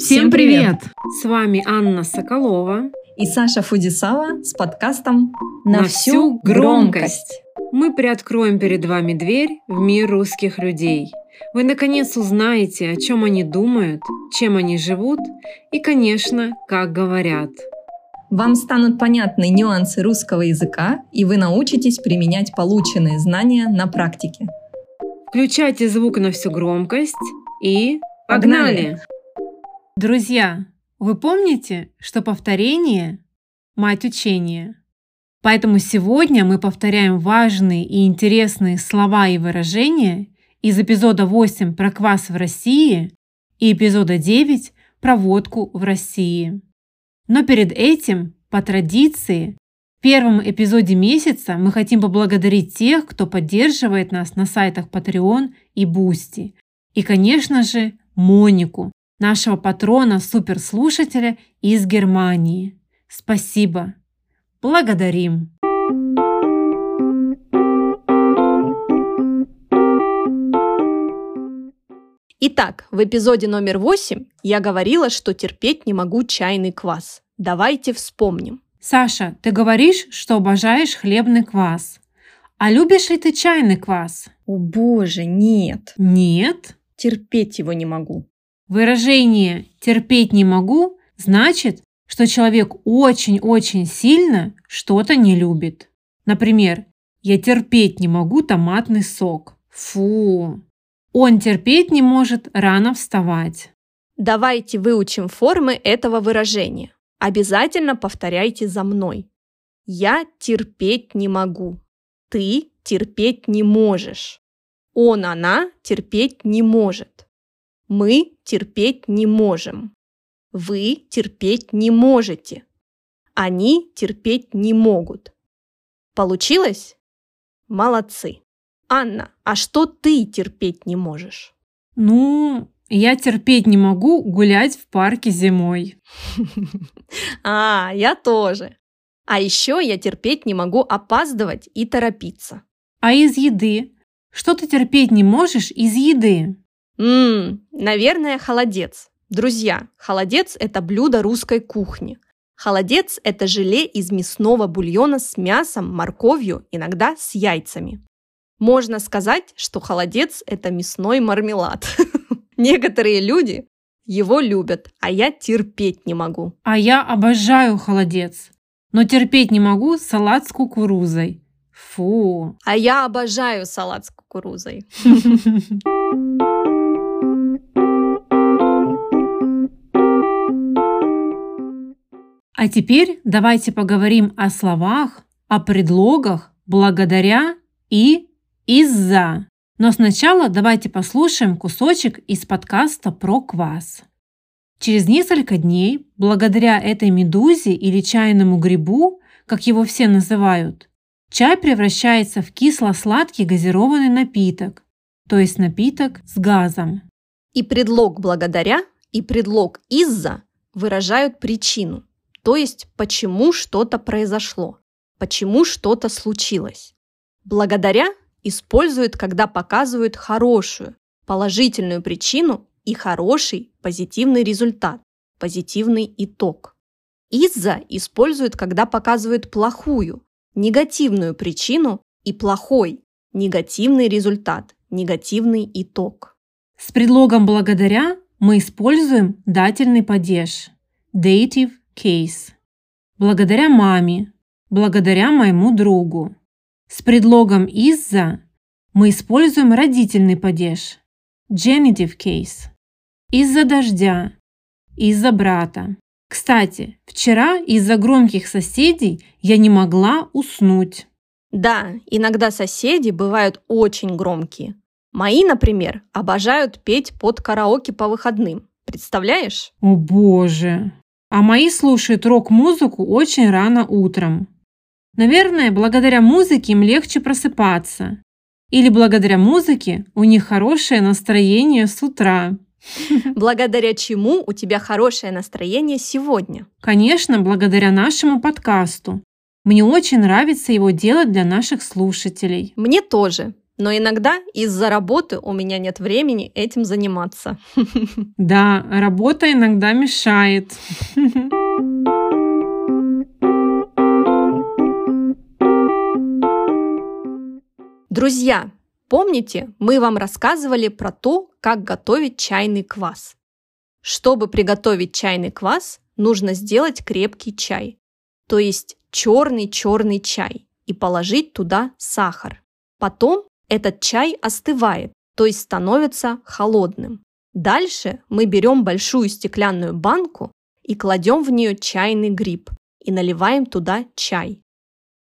Всем привет! С вами Анна Соколова И Саша Фудисава с подкастом «На всю громкость». Мы приоткроем перед вами дверь в мир русских людей. Вы наконец узнаете, о чем они думают, чем они живут и, конечно, как говорят. Вам станут понятны нюансы русского языка, и вы научитесь применять полученные знания на практике. Включайте звук на всю громкость и погнали! погнали! Друзья, вы помните, что повторение – мать учения? Поэтому сегодня мы повторяем важные и интересные слова и выражения из эпизода 8 про квас в России и эпизода 9 про водку в России. Но перед этим, по традиции, в первом эпизоде месяца мы хотим поблагодарить тех, кто поддерживает нас на сайтах Patreon и Boosty. И, конечно же, Монику, нашего патрона-суперслушателя из Германии. Спасибо. Благодарим. Итак, в эпизоде номер 8 я говорила, что терпеть не могу чайный квас. Давайте вспомним. Саша, ты говоришь, что обожаешь хлебный квас. А любишь ли ты чайный квас? О боже, нет. Нет? Терпеть его не могу. Выражение «терпеть не могу» значит, что человек очень-очень сильно что-то не любит. Например, «я терпеть не могу томатный сок». Фу! Он терпеть не может рано вставать. Давайте выучим формы этого выражения. Обязательно повторяйте за мной. Я терпеть не могу. Ты терпеть не можешь. Он, она терпеть не может. Мы терпеть не можем. Вы терпеть не можете. Они терпеть не могут. Получилось? Молодцы. Анна, а что ты терпеть не можешь? Ну, я терпеть не могу гулять в парке зимой. А, я тоже. А еще я терпеть не могу опаздывать и торопиться. А из еды? Что ты терпеть не можешь из еды? Ммм, наверное, холодец. Друзья, холодец – это блюдо русской кухни. Холодец – это желе из мясного бульона с мясом, морковью, иногда с яйцами. Можно сказать, что холодец – это мясной мармелад. Некоторые люди его любят, а я терпеть не могу. А я обожаю холодец, но терпеть не могу салат с кукурузой. Фу. А я обожаю салат с кукурузой. А теперь давайте поговорим о словах, о предлогах благодаря и из-за. Но сначала давайте послушаем кусочек из подкаста про квас. Через несколько дней, благодаря этой медузе или чайному грибу, как его все называют, чай превращается в кисло-сладкий газированный напиток, то есть напиток с газом. И предлог благодаря, и предлог из-за выражают причину то есть почему что-то произошло, почему что-то случилось. Благодаря используют, когда показывают хорошую, положительную причину и хороший позитивный результат, позитивный итог. Из-за используют, когда показывают плохую, негативную причину и плохой, негативный результат, негативный итог. С предлогом «благодаря» мы используем дательный падеж – dative Кейс. Благодаря маме, благодаря моему другу. С предлогом «из-за» мы используем родительный падеж. Genitive case. Из-за дождя. Из-за брата. Кстати, вчера из-за громких соседей я не могла уснуть. Да, иногда соседи бывают очень громкие. Мои, например, обожают петь под караоке по выходным. Представляешь? О боже! А мои слушают рок-музыку очень рано утром. Наверное, благодаря музыке им легче просыпаться. Или благодаря музыке у них хорошее настроение с утра. Благодаря чему у тебя хорошее настроение сегодня? Конечно, благодаря нашему подкасту. Мне очень нравится его делать для наших слушателей. Мне тоже. Но иногда из-за работы у меня нет времени этим заниматься. Да, работа иногда мешает. Друзья, помните, мы вам рассказывали про то, как готовить чайный квас. Чтобы приготовить чайный квас, нужно сделать крепкий чай, то есть черный-черный чай, и положить туда сахар. Потом этот чай остывает, то есть становится холодным. Дальше мы берем большую стеклянную банку и кладем в нее чайный гриб и наливаем туда чай.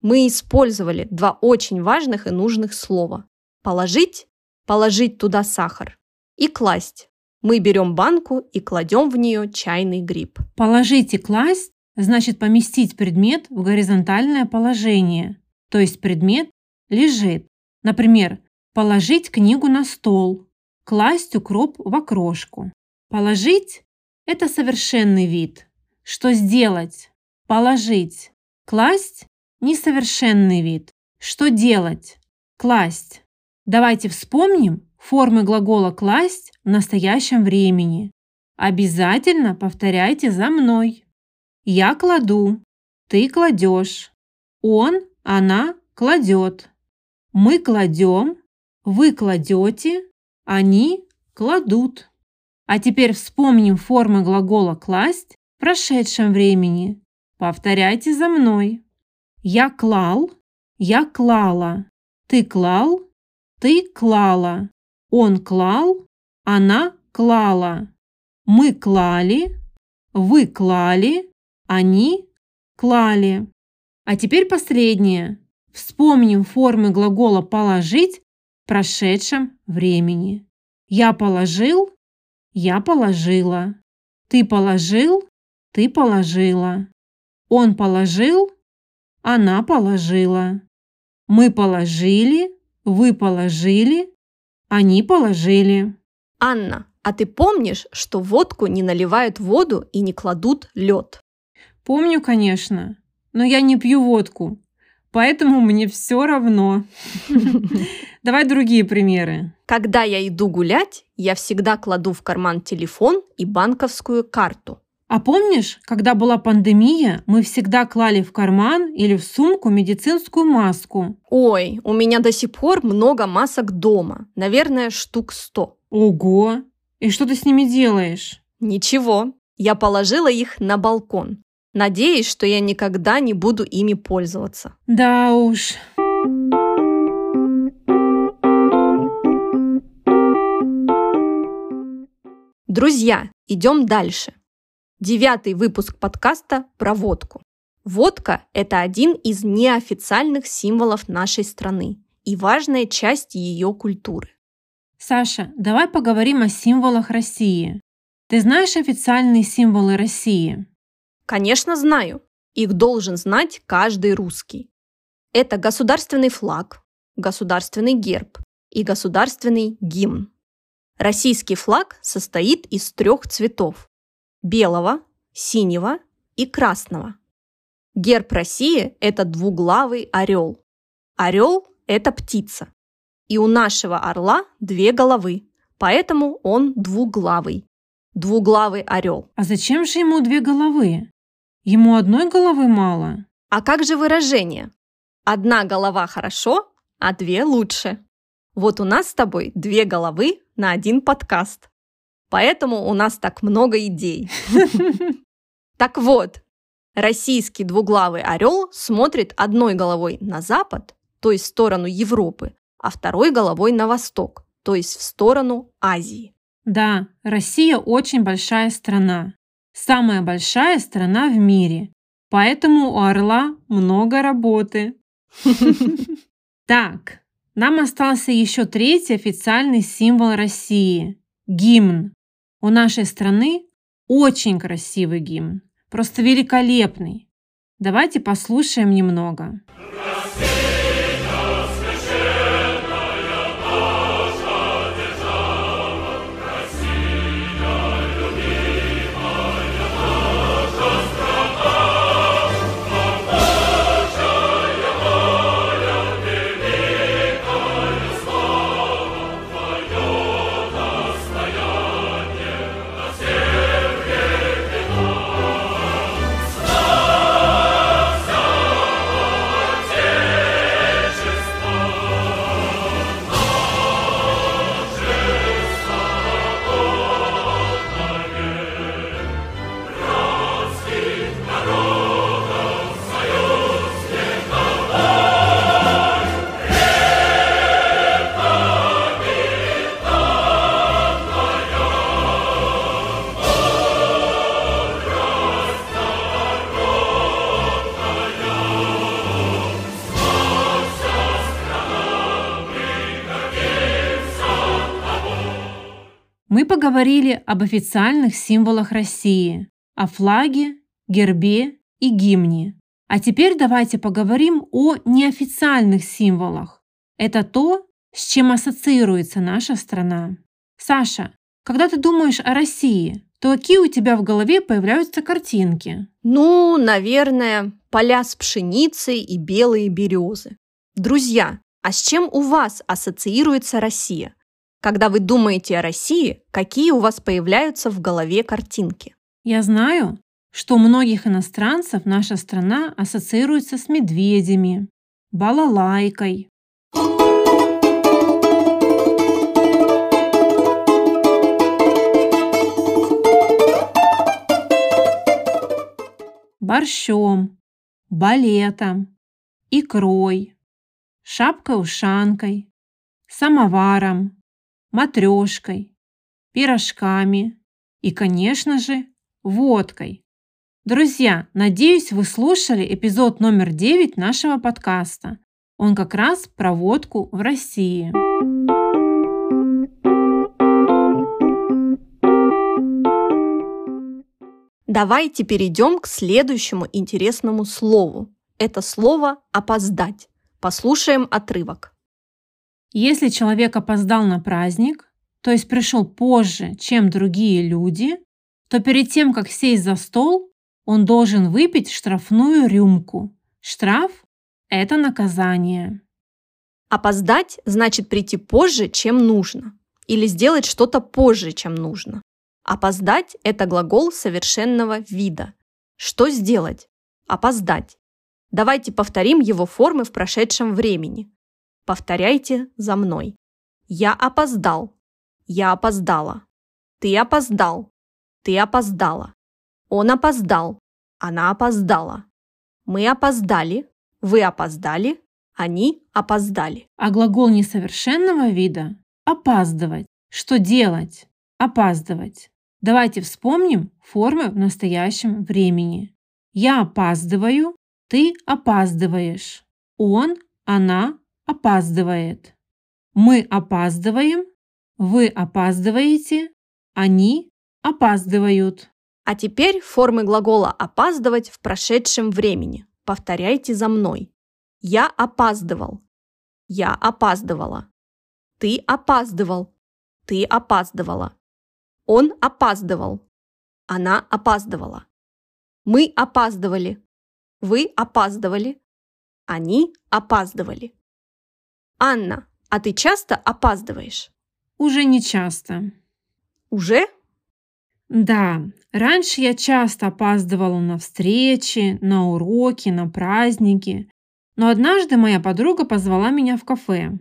Мы использовали два очень важных и нужных слова. Положить – положить туда сахар. И класть. Мы берем банку и кладем в нее чайный гриб. Положить и класть значит поместить предмет в горизонтальное положение, то есть предмет лежит. Например, положить книгу на стол, класть укроп в окрошку. Положить – это совершенный вид. Что сделать? Положить. Класть – несовершенный вид. Что делать? Класть. Давайте вспомним формы глагола «класть» в настоящем времени. Обязательно повторяйте за мной. Я кладу, ты кладешь. Он, она кладет. Мы кладем, вы кладете, они кладут. А теперь вспомним формы глагола «класть» в прошедшем времени. Повторяйте за мной. Я клал, я клала. Ты клал, ты клала. Он клал, она клала. Мы клали, вы клали, они клали. А теперь последнее. Вспомним формы глагола «положить» в прошедшем времени. Я положил, я положила. Ты положил, ты положила. Он положил, она положила. Мы положили, вы положили, они положили. Анна, а ты помнишь, что водку не наливают воду и не кладут лед? Помню, конечно, но я не пью водку, поэтому мне все равно. Давай другие примеры. Когда я иду гулять, я всегда кладу в карман телефон и банковскую карту. А помнишь, когда была пандемия, мы всегда клали в карман или в сумку медицинскую маску? Ой, у меня до сих пор много масок дома. Наверное, штук сто. Ого! И что ты с ними делаешь? Ничего. Я положила их на балкон. Надеюсь, что я никогда не буду ими пользоваться. Да уж. Друзья, идем дальше. Девятый выпуск подкаста про водку. Водка – это один из неофициальных символов нашей страны и важная часть ее культуры. Саша, давай поговорим о символах России. Ты знаешь официальные символы России? Конечно, знаю. Их должен знать каждый русский. Это государственный флаг, государственный герб и государственный гимн. Российский флаг состоит из трех цветов белого, синего и красного. Герб России – это двуглавый орел. Орел – это птица. И у нашего орла две головы, поэтому он двуглавый. Двуглавый орел. А зачем же ему две головы? Ему одной головы мало. А как же выражение? Одна голова хорошо, а две лучше. Вот у нас с тобой две головы на один подкаст. Поэтому у нас так много идей. Так вот, российский двуглавый орел смотрит одной головой на запад, то есть в сторону Европы, а второй головой на восток, то есть в сторону Азии. Да, Россия очень большая страна. Самая большая страна в мире. Поэтому у орла много работы. Так, нам остался еще третий официальный символ России – гимн. У нашей страны очень красивый гимн, просто великолепный. Давайте послушаем немного. Поговорили об официальных символах России, о флаге, гербе и гимне. А теперь давайте поговорим о неофициальных символах. Это то, с чем ассоциируется наша страна. Саша, когда ты думаешь о России, то какие у тебя в голове появляются картинки? Ну, наверное, поля с пшеницей и белые березы. Друзья, а с чем у вас ассоциируется Россия? Когда вы думаете о России, какие у вас появляются в голове картинки? Я знаю, что у многих иностранцев наша страна ассоциируется с медведями, балалайкой. борщом, балетом, икрой, шапкой-ушанкой, самоваром, матрешкой, пирожками и, конечно же, водкой. Друзья, надеюсь, вы слушали эпизод номер 9 нашего подкаста. Он как раз про водку в России. Давайте перейдем к следующему интересному слову. Это слово «опоздать». Послушаем отрывок. Если человек опоздал на праздник, то есть пришел позже, чем другие люди, то перед тем, как сесть за стол, он должен выпить штрафную рюмку. Штраф – это наказание. Опоздать значит прийти позже, чем нужно, или сделать что-то позже, чем нужно. Опоздать – это глагол совершенного вида. Что сделать? Опоздать. Давайте повторим его формы в прошедшем времени. Повторяйте за мной. Я опоздал. Я опоздала. Ты опоздал. Ты опоздала. Он опоздал. Она опоздала. Мы опоздали. Вы опоздали. Они опоздали. А глагол несовершенного вида – опаздывать. Что делать? Опаздывать. Давайте вспомним формы в настоящем времени. Я опаздываю, ты опаздываешь. Он, она опаздывает. Мы опаздываем, вы опаздываете, они опаздывают. А теперь формы глагола «опаздывать» в прошедшем времени. Повторяйте за мной. Я опаздывал. Я опаздывала. Ты опаздывал. Ты опаздывала. Он опаздывал. Она опаздывала. Мы опаздывали. Вы опаздывали. Они опаздывали. Анна, а ты часто опаздываешь? Уже не часто. Уже? Да, раньше я часто опаздывала на встречи, на уроки, на праздники. Но однажды моя подруга позвала меня в кафе,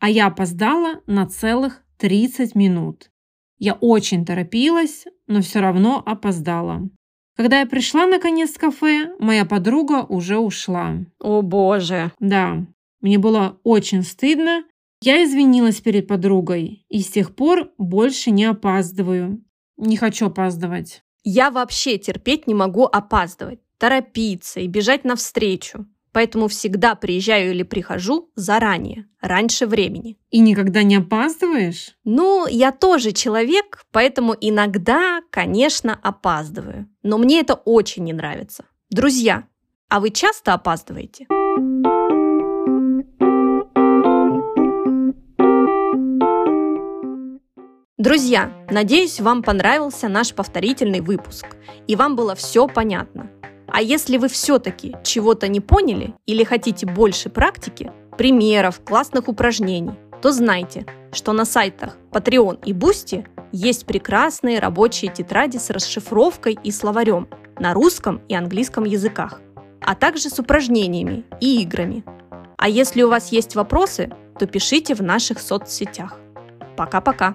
а я опоздала на целых 30 минут. Я очень торопилась, но все равно опоздала. Когда я пришла наконец в кафе, моя подруга уже ушла. О боже. Да, мне было очень стыдно. Я извинилась перед подругой и с тех пор больше не опаздываю. Не хочу опаздывать. Я вообще терпеть не могу опаздывать, торопиться и бежать навстречу поэтому всегда приезжаю или прихожу заранее, раньше времени. И никогда не опаздываешь? Ну, я тоже человек, поэтому иногда, конечно, опаздываю. Но мне это очень не нравится. Друзья, а вы часто опаздываете? Друзья, надеюсь, вам понравился наш повторительный выпуск, и вам было все понятно. А если вы все-таки чего-то не поняли или хотите больше практики, примеров, классных упражнений, то знайте, что на сайтах Patreon и Boosty есть прекрасные рабочие тетради с расшифровкой и словарем на русском и английском языках, а также с упражнениями и играми. А если у вас есть вопросы, то пишите в наших соцсетях. Пока-пока!